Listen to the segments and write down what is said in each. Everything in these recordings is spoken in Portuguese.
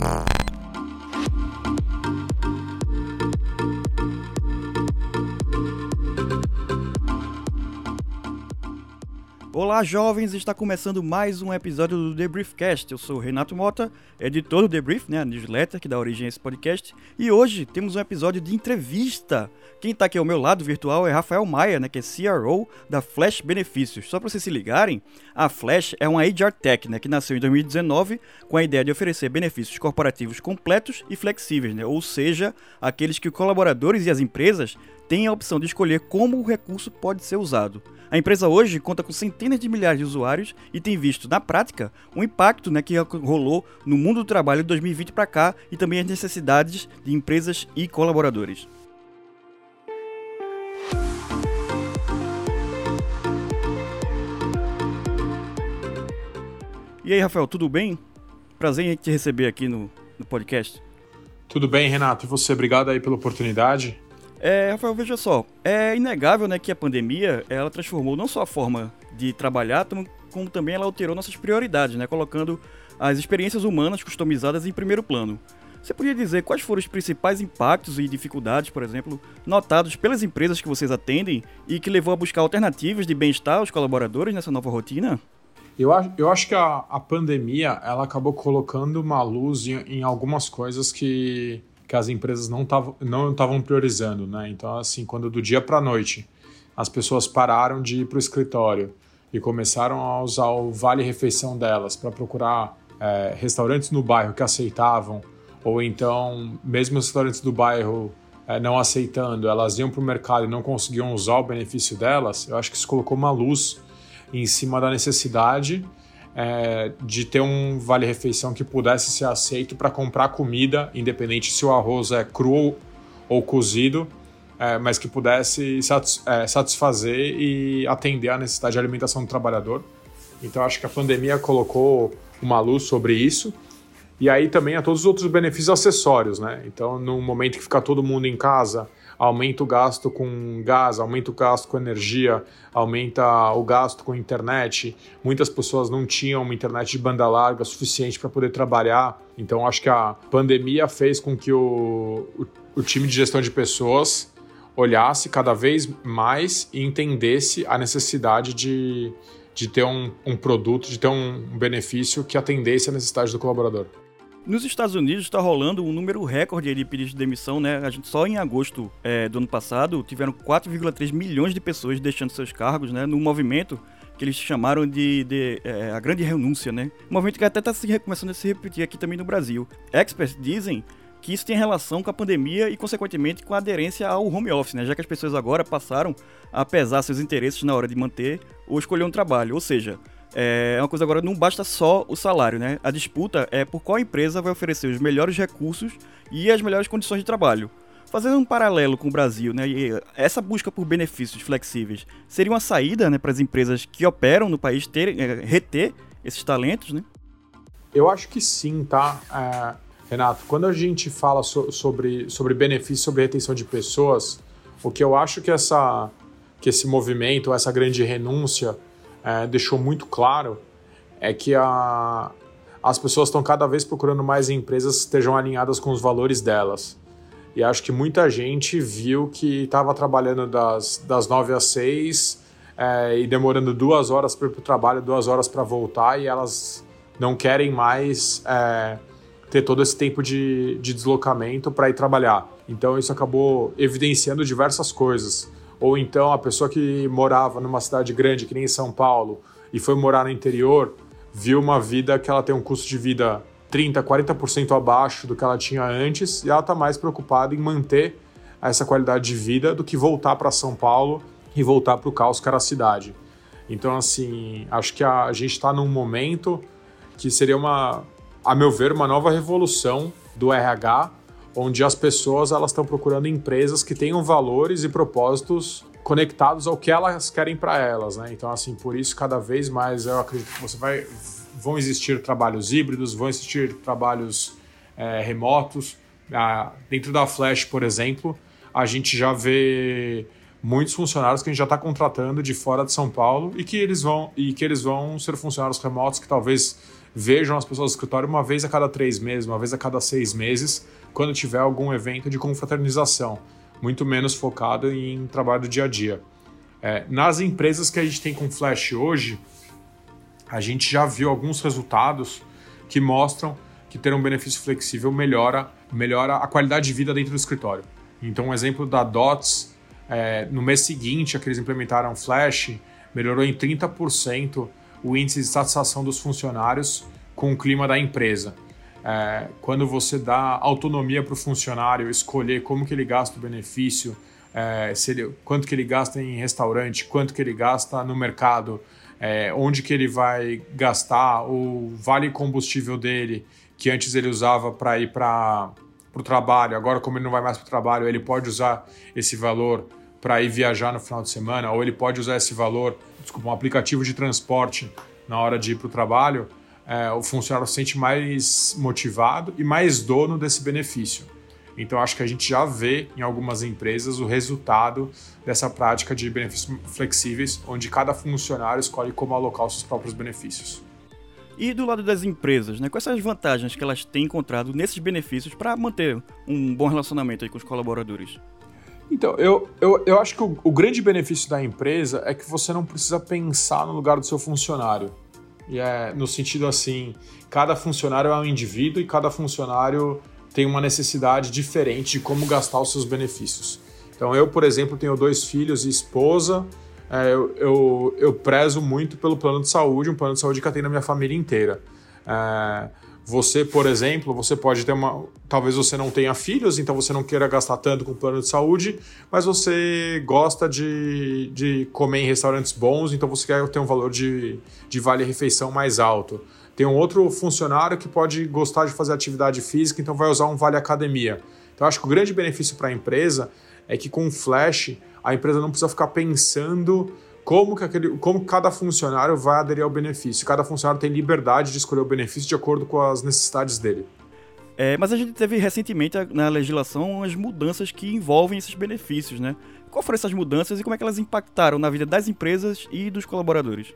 Uh. Olá, jovens! Está começando mais um episódio do Debriefcast. Eu sou Renato Mota, editor do Debrief, né, a newsletter que dá origem a esse podcast. E hoje temos um episódio de entrevista. Quem está aqui ao meu lado virtual é Rafael Maia, né, que é CRO da Flash Benefícios. Só para vocês se ligarem, a Flash é uma HR Tech, né, que nasceu em 2019 com a ideia de oferecer benefícios corporativos completos e flexíveis, né, ou seja, aqueles que os colaboradores e as empresas têm a opção de escolher como o recurso pode ser usado. A empresa hoje conta com centenas de milhares de usuários e tem visto, na prática, o um impacto né, que rolou no mundo do trabalho de 2020 para cá e também as necessidades de empresas e colaboradores. E aí, Rafael, tudo bem? Prazer em te receber aqui no, no podcast. Tudo bem, Renato. E você? Obrigado aí pela oportunidade. É, Rafael, veja só, é inegável né, que a pandemia ela transformou não só a forma de trabalhar, como também ela alterou nossas prioridades, né, colocando as experiências humanas customizadas em primeiro plano. Você podia dizer quais foram os principais impactos e dificuldades, por exemplo, notados pelas empresas que vocês atendem e que levou a buscar alternativas de bem-estar aos colaboradores nessa nova rotina? Eu acho, eu acho que a, a pandemia ela acabou colocando uma luz em, em algumas coisas que que as empresas não estavam não priorizando, né? Então, assim, quando do dia para a noite as pessoas pararam de ir para o escritório e começaram a usar o vale refeição delas para procurar é, restaurantes no bairro que aceitavam, ou então mesmo os restaurantes do bairro é, não aceitando, elas iam para o mercado e não conseguiam usar o benefício delas. Eu acho que isso colocou uma luz em cima da necessidade é, de ter um vale-refeição que pudesse ser aceito para comprar comida, independente se o arroz é cru ou cozido, é, mas que pudesse satis é, satisfazer e atender à necessidade de alimentação do trabalhador. Então, acho que a pandemia colocou uma luz sobre isso. E aí também a todos os outros benefícios acessórios, né? Então, no momento que fica todo mundo em casa, aumenta o gasto com gás, aumenta o gasto com energia, aumenta o gasto com internet. Muitas pessoas não tinham uma internet de banda larga suficiente para poder trabalhar. Então, acho que a pandemia fez com que o, o, o time de gestão de pessoas olhasse cada vez mais e entendesse a necessidade de, de ter um, um produto, de ter um benefício que atendesse a necessidade do colaborador. Nos Estados Unidos está rolando um número recorde de pedidos de demissão, né? A gente só em agosto é, do ano passado tiveram 4,3 milhões de pessoas deixando seus cargos, né? No movimento que eles chamaram de, de é, a grande renúncia, né? Um movimento que até está começando a se repetir aqui também no Brasil. Experts dizem que isso tem relação com a pandemia e, consequentemente, com a aderência ao home office, né? Já que as pessoas agora passaram a pesar seus interesses na hora de manter ou escolher um trabalho. Ou seja, é uma coisa agora, não basta só o salário, né? A disputa é por qual empresa vai oferecer os melhores recursos e as melhores condições de trabalho. Fazendo um paralelo com o Brasil, né, essa busca por benefícios flexíveis seria uma saída né, para as empresas que operam no país ter, é, reter esses talentos, né? Eu acho que sim, tá? É, Renato, quando a gente fala so, sobre, sobre benefícios, sobre retenção de pessoas, o que eu acho que, essa, que esse movimento, essa grande renúncia, é, deixou muito claro é que a, as pessoas estão cada vez procurando mais empresas que estejam alinhadas com os valores delas. E acho que muita gente viu que estava trabalhando das, das 9 às 6 é, e demorando duas horas para ir para o trabalho, duas horas para voltar, e elas não querem mais é, ter todo esse tempo de, de deslocamento para ir trabalhar. Então isso acabou evidenciando diversas coisas. Ou então a pessoa que morava numa cidade grande, que nem São Paulo, e foi morar no interior, viu uma vida que ela tem um custo de vida 30, 40% abaixo do que ela tinha antes, e ela está mais preocupada em manter essa qualidade de vida do que voltar para São Paulo e voltar para o caos que era a cidade. Então, assim, acho que a, a gente está num momento que seria uma, a meu ver, uma nova revolução do RH onde as pessoas elas estão procurando empresas que tenham valores e propósitos conectados ao que elas querem para elas, né? Então, assim, por isso cada vez mais eu acredito que você vai vão existir trabalhos híbridos, vão existir trabalhos é, remotos. Ah, dentro da Flash, por exemplo, a gente já vê muitos funcionários que a gente já está contratando de fora de São Paulo e que eles vão e que eles vão ser funcionários remotos que talvez vejam as pessoas do escritório uma vez a cada três meses, uma vez a cada seis meses, quando tiver algum evento de confraternização, muito menos focado em trabalho do dia a dia. É, nas empresas que a gente tem com Flash hoje, a gente já viu alguns resultados que mostram que ter um benefício flexível melhora, melhora a qualidade de vida dentro do escritório. Então, um exemplo da DOTS, é, no mês seguinte a que eles implementaram Flash, melhorou em 30% o índice de satisfação dos funcionários com o clima da empresa. É, quando você dá autonomia para o funcionário escolher como que ele gasta o benefício, é, ele, quanto que ele gasta em restaurante, quanto que ele gasta no mercado, é, onde que ele vai gastar, o vale combustível dele, que antes ele usava para ir para o trabalho, agora como ele não vai mais para o trabalho, ele pode usar esse valor para ir viajar no final de semana, ou ele pode usar esse valor, desculpa, um aplicativo de transporte na hora de ir para o trabalho, é, o funcionário se sente mais motivado e mais dono desse benefício. Então, acho que a gente já vê em algumas empresas o resultado dessa prática de benefícios flexíveis, onde cada funcionário escolhe como alocar os seus próprios benefícios. E do lado das empresas, né, quais são as vantagens que elas têm encontrado nesses benefícios para manter um bom relacionamento com os colaboradores? Então, eu, eu, eu acho que o, o, grande benefício da empresa é que você não precisa pensar no lugar do seu funcionário. E é no sentido assim, cada funcionário é um indivíduo e cada funcionário tem uma necessidade diferente de como gastar os seus benefícios. Então, eu, por exemplo, tenho dois filhos e esposa. É, eu, eu, eu, prezo muito pelo plano de saúde, um plano de saúde que atende a minha família inteira. É, você, por exemplo, você pode ter uma. Talvez você não tenha filhos, então você não queira gastar tanto com o plano de saúde, mas você gosta de, de comer em restaurantes bons, então você quer ter um valor de, de vale-refeição mais alto. Tem um outro funcionário que pode gostar de fazer atividade física, então vai usar um vale academia. Então, acho que o grande benefício para a empresa é que com o Flash, a empresa não precisa ficar pensando como que, aquele, como cada funcionário vai aderir ao benefício. Cada funcionário tem liberdade de escolher o benefício de acordo com as necessidades dele. É, mas a gente teve recentemente na legislação as mudanças que envolvem esses benefícios, né? Qual foram essas mudanças e como é que elas impactaram na vida das empresas e dos colaboradores?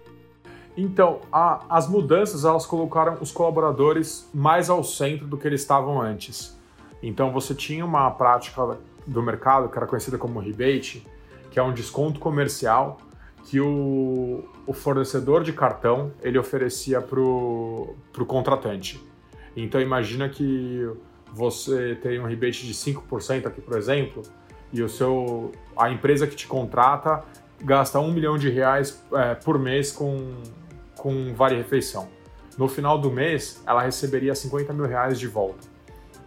Então, a, as mudanças elas colocaram os colaboradores mais ao centro do que eles estavam antes. Então, você tinha uma prática do mercado que era conhecida como rebate, que é um desconto comercial que o, o fornecedor de cartão ele oferecia para o contratante. Então imagina que você tem um rebate de 5% aqui, por exemplo, e o seu, a empresa que te contrata gasta um milhão de reais é, por mês com, com Vale Refeição. No final do mês, ela receberia 50 mil reais de volta,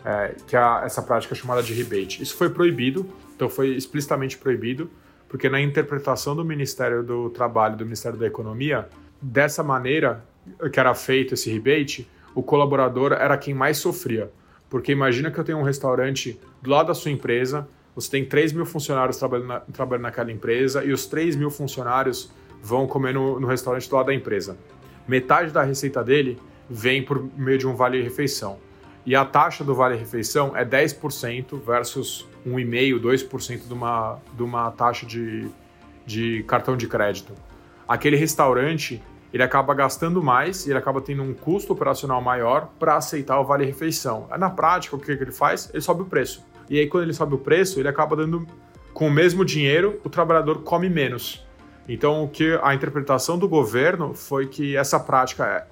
é, que é essa prática chamada de rebate. Isso foi proibido, então foi explicitamente proibido, porque na interpretação do Ministério do Trabalho, do Ministério da Economia, dessa maneira que era feito esse rebate, o colaborador era quem mais sofria. Porque imagina que eu tenho um restaurante do lado da sua empresa, você tem 3 mil funcionários trabalhando, na, trabalhando naquela empresa e os 3 mil funcionários vão comer no, no restaurante do lado da empresa. Metade da receita dele vem por meio de um vale-refeição. E a taxa do vale-refeição é 10% versus 1,5%, 2% de uma, de uma taxa de, de cartão de crédito. Aquele restaurante, ele acaba gastando mais e ele acaba tendo um custo operacional maior para aceitar o vale-refeição. Na prática, o que, que ele faz? Ele sobe o preço. E aí, quando ele sobe o preço, ele acaba dando, com o mesmo dinheiro, o trabalhador come menos. Então, o que a interpretação do governo foi que essa prática é,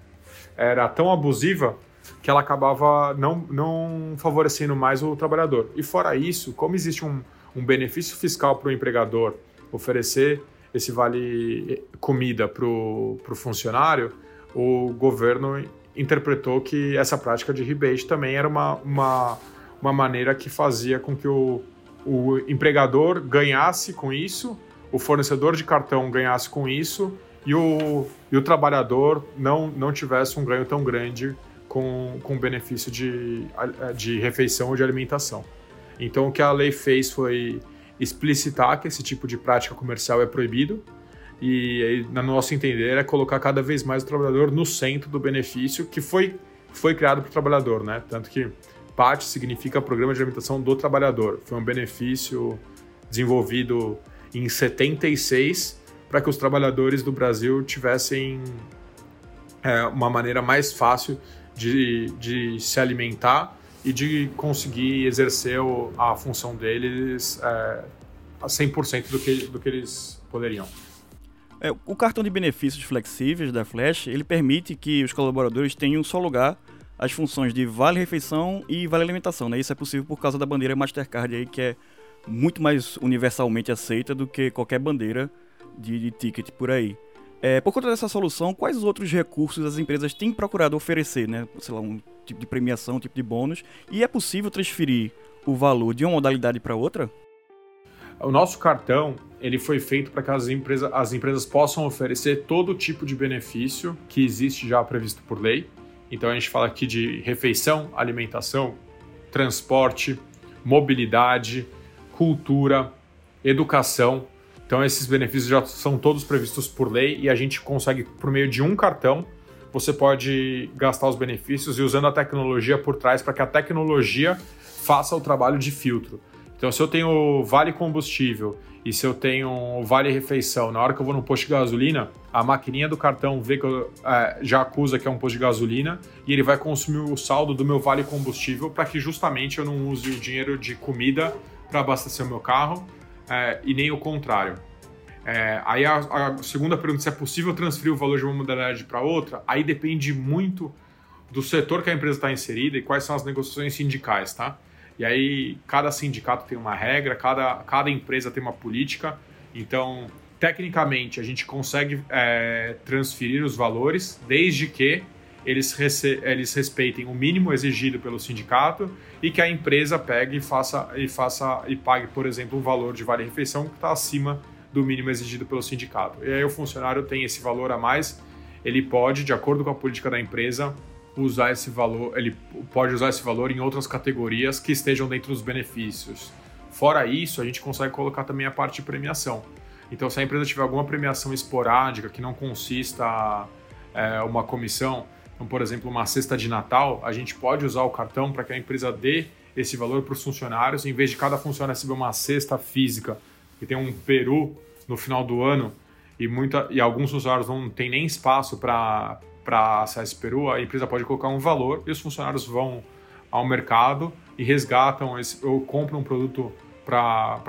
era tão abusiva que ela acabava não, não favorecendo mais o trabalhador. E fora isso, como existe um, um benefício fiscal para o empregador oferecer esse vale comida para o funcionário, o governo interpretou que essa prática de rebate também era uma, uma, uma maneira que fazia com que o, o empregador ganhasse com isso, o fornecedor de cartão ganhasse com isso e o, e o trabalhador não, não tivesse um ganho tão grande com, com benefício de, de refeição ou de alimentação. Então, o que a lei fez foi explicitar que esse tipo de prática comercial é proibido e, no nosso entender, é colocar cada vez mais o trabalhador no centro do benefício que foi, foi criado para o trabalhador, né? Tanto que PAT significa Programa de Alimentação do Trabalhador. Foi um benefício desenvolvido em 76 para que os trabalhadores do Brasil tivessem é, uma maneira mais fácil de, de se alimentar e de conseguir exercer a função deles é, a 100% do que, do que eles poderiam. É, o cartão de benefícios flexíveis da Flash, ele permite que os colaboradores tenham um só lugar as funções de vale refeição e vale alimentação, né? Isso é possível por causa da bandeira Mastercard aí que é muito mais universalmente aceita do que qualquer bandeira de, de ticket por aí. É, por conta dessa solução, quais outros recursos as empresas têm procurado oferecer, né? Sei lá, um tipo de premiação, um tipo de bônus, e é possível transferir o valor de uma modalidade para outra? O nosso cartão ele foi feito para que as empresas, as empresas possam oferecer todo tipo de benefício que existe já previsto por lei. Então a gente fala aqui de refeição, alimentação, transporte, mobilidade, cultura, educação, então esses benefícios já são todos previstos por lei e a gente consegue, por meio de um cartão, você pode gastar os benefícios e usando a tecnologia por trás para que a tecnologia faça o trabalho de filtro. Então, se eu tenho vale combustível e se eu tenho vale refeição, na hora que eu vou no posto de gasolina, a maquininha do cartão vê que eu, é, já acusa que é um posto de gasolina e ele vai consumir o saldo do meu vale combustível para que justamente eu não use o dinheiro de comida para abastecer o meu carro é, e nem o contrário. É, aí a, a, segunda pergunta, se é possível transferir o valor de uma modalidade para outra, aí depende muito do setor que a empresa está inserida e quais são as negociações sindicais, tá? E aí cada sindicato tem uma regra, cada, cada empresa tem uma política, então tecnicamente a gente consegue é, transferir os valores desde que eles, eles respeitem o mínimo exigido pelo sindicato e que a empresa pegue e faça e faça e pague, por exemplo, um valor de vale refeição que está acima do mínimo exigido pelo sindicato. E aí o funcionário tem esse valor a mais, ele pode, de acordo com a política da empresa, usar esse valor, ele pode usar esse valor em outras categorias que estejam dentro dos benefícios. Fora isso, a gente consegue colocar também a parte de premiação. Então, se a empresa tiver alguma premiação esporádica que não consista é, uma comissão, então, por exemplo, uma cesta de Natal, a gente pode usar o cartão para que a empresa dê esse valor para os funcionários, em vez de cada funcionário receber uma cesta física que tem um peru no final do ano e, muita, e alguns funcionários não tem nem espaço para acessar esse peru, a empresa pode colocar um valor e os funcionários vão ao mercado e resgatam esse, ou compram um produto para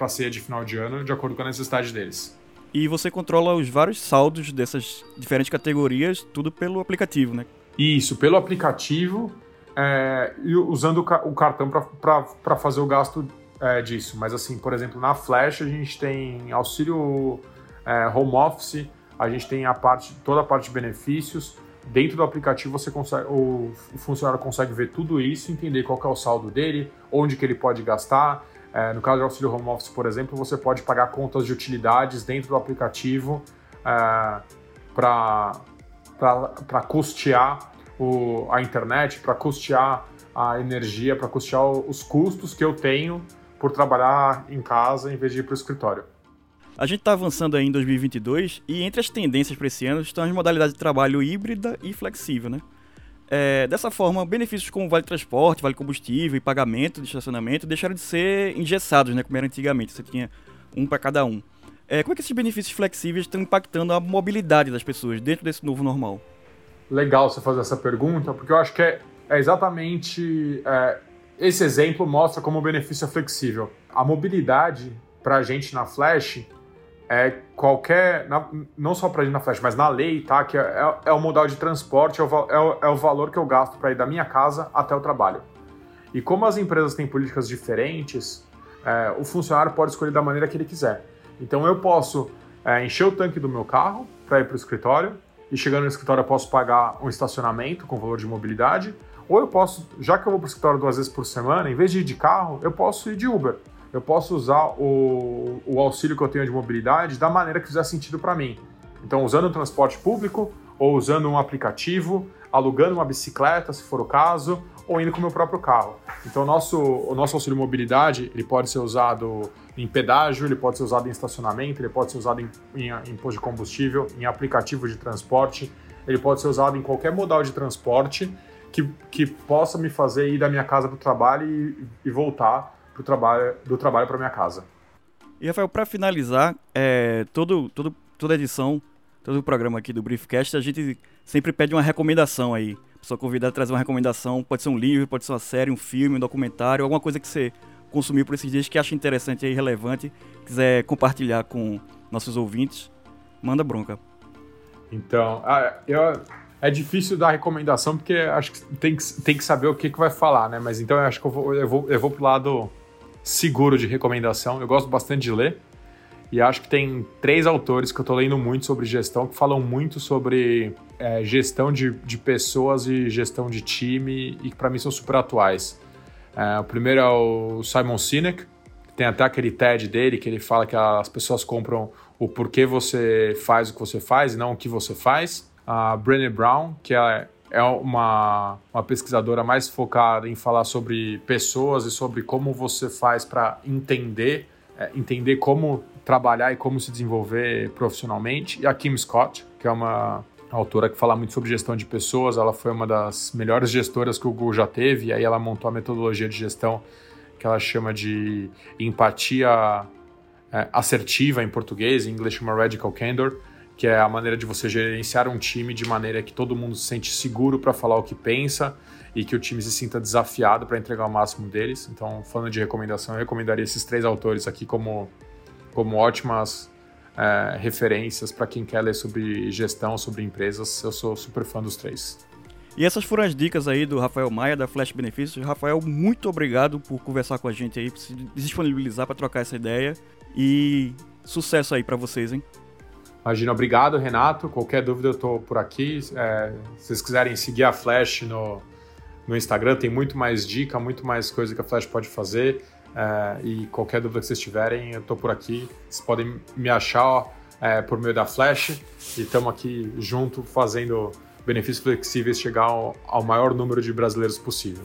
a ceia de final de ano de acordo com a necessidade deles e você controla os vários saldos dessas diferentes categorias, tudo pelo aplicativo, né? Isso, pelo aplicativo é, e usando o cartão para fazer o gasto é, disso. Mas assim, por exemplo, na Flash a gente tem auxílio é, home office, a gente tem a parte, toda a parte de benefícios. Dentro do aplicativo você consegue, o funcionário consegue ver tudo isso, entender qual é o saldo dele, onde que ele pode gastar, é, no caso do auxílio home office, por exemplo, você pode pagar contas de utilidades dentro do aplicativo é, para custear o, a internet, para custear a energia, para custear os custos que eu tenho por trabalhar em casa em vez de ir para o escritório. A gente está avançando aí em 2022 e entre as tendências para esse ano estão as modalidades de trabalho híbrida e flexível, né? É, dessa forma, benefícios como vale transporte, vale combustível e pagamento de estacionamento deixaram de ser engessados, né, como era antigamente. Você tinha um para cada um. É, como é que esses benefícios flexíveis estão impactando a mobilidade das pessoas dentro desse novo normal? Legal você fazer essa pergunta, porque eu acho que é, é exatamente é, esse exemplo mostra como o benefício é flexível. A mobilidade para a gente na Flash é qualquer, não só para ir na Flash, mas na lei, tá? Que é, é, é o modal de transporte, é o, é o, é o valor que eu gasto para ir da minha casa até o trabalho. E como as empresas têm políticas diferentes, é, o funcionário pode escolher da maneira que ele quiser. Então eu posso é, encher o tanque do meu carro para ir para o escritório, e chegando no escritório eu posso pagar um estacionamento com valor de mobilidade, ou eu posso, já que eu vou para o escritório duas vezes por semana, em vez de ir de carro, eu posso ir de Uber eu posso usar o, o auxílio que eu tenho de mobilidade da maneira que fizer sentido para mim. Então, usando o transporte público, ou usando um aplicativo, alugando uma bicicleta, se for o caso, ou indo com o meu próprio carro. Então, o nosso, o nosso auxílio mobilidade ele pode ser usado em pedágio, ele pode ser usado em estacionamento, ele pode ser usado em, em, em posto de combustível, em aplicativo de transporte, ele pode ser usado em qualquer modal de transporte que, que possa me fazer ir da minha casa para o trabalho e, e voltar pro trabalho, do trabalho para minha casa. E, Rafael, para finalizar, é, todo, todo, toda edição, todo o programa aqui do Briefcast, a gente sempre pede uma recomendação aí. A pessoa convidada a trazer uma recomendação, pode ser um livro, pode ser uma série, um filme, um documentário, alguma coisa que você consumiu por esses dias que acha interessante e relevante, quiser compartilhar com nossos ouvintes, manda bronca. Então, ah, eu, é difícil dar recomendação porque acho que tem que, tem que saber o que, que vai falar, né? Mas então eu acho que eu vou, eu vou, eu vou pro lado seguro de recomendação. Eu gosto bastante de ler. E acho que tem três autores que eu estou lendo muito sobre gestão, que falam muito sobre é, gestão de, de pessoas e gestão de time, e que para mim são super atuais. É, o primeiro é o Simon Sinek, que tem até aquele TED dele, que ele fala que as pessoas compram o porquê você faz o que você faz e não o que você faz. A Brené Brown, que é, é uma, uma pesquisadora mais focada em falar sobre pessoas e sobre como você faz para entender, é, entender como trabalhar e como se desenvolver profissionalmente. E a Kim Scott, que é uma autora que fala muito sobre gestão de pessoas, ela foi uma das melhores gestoras que o Google já teve, e aí ela montou a metodologia de gestão que ela chama de empatia é, assertiva em português, em inglês chama Radical Candor, que é a maneira de você gerenciar um time de maneira que todo mundo se sente seguro para falar o que pensa e que o time se sinta desafiado para entregar o máximo deles. Então, falando de recomendação, eu recomendaria esses três autores aqui como como ótimas é, referências para quem quer ler sobre gestão, sobre empresas. Eu sou super fã dos três. E essas foram as dicas aí do Rafael Maia, da Flash Benefícios. Rafael, muito obrigado por conversar com a gente aí, por se disponibilizar para trocar essa ideia. E sucesso aí para vocês, hein? Imagina, obrigado, Renato. Qualquer dúvida eu estou por aqui. É, se vocês quiserem seguir a Flash no, no Instagram, tem muito mais dica, muito mais coisa que a Flash pode fazer. É, e qualquer dúvida que vocês tiverem, eu estou por aqui. Vocês podem me achar é, por meio da Flash e estamos aqui junto fazendo benefícios flexíveis chegar ao, ao maior número de brasileiros possível.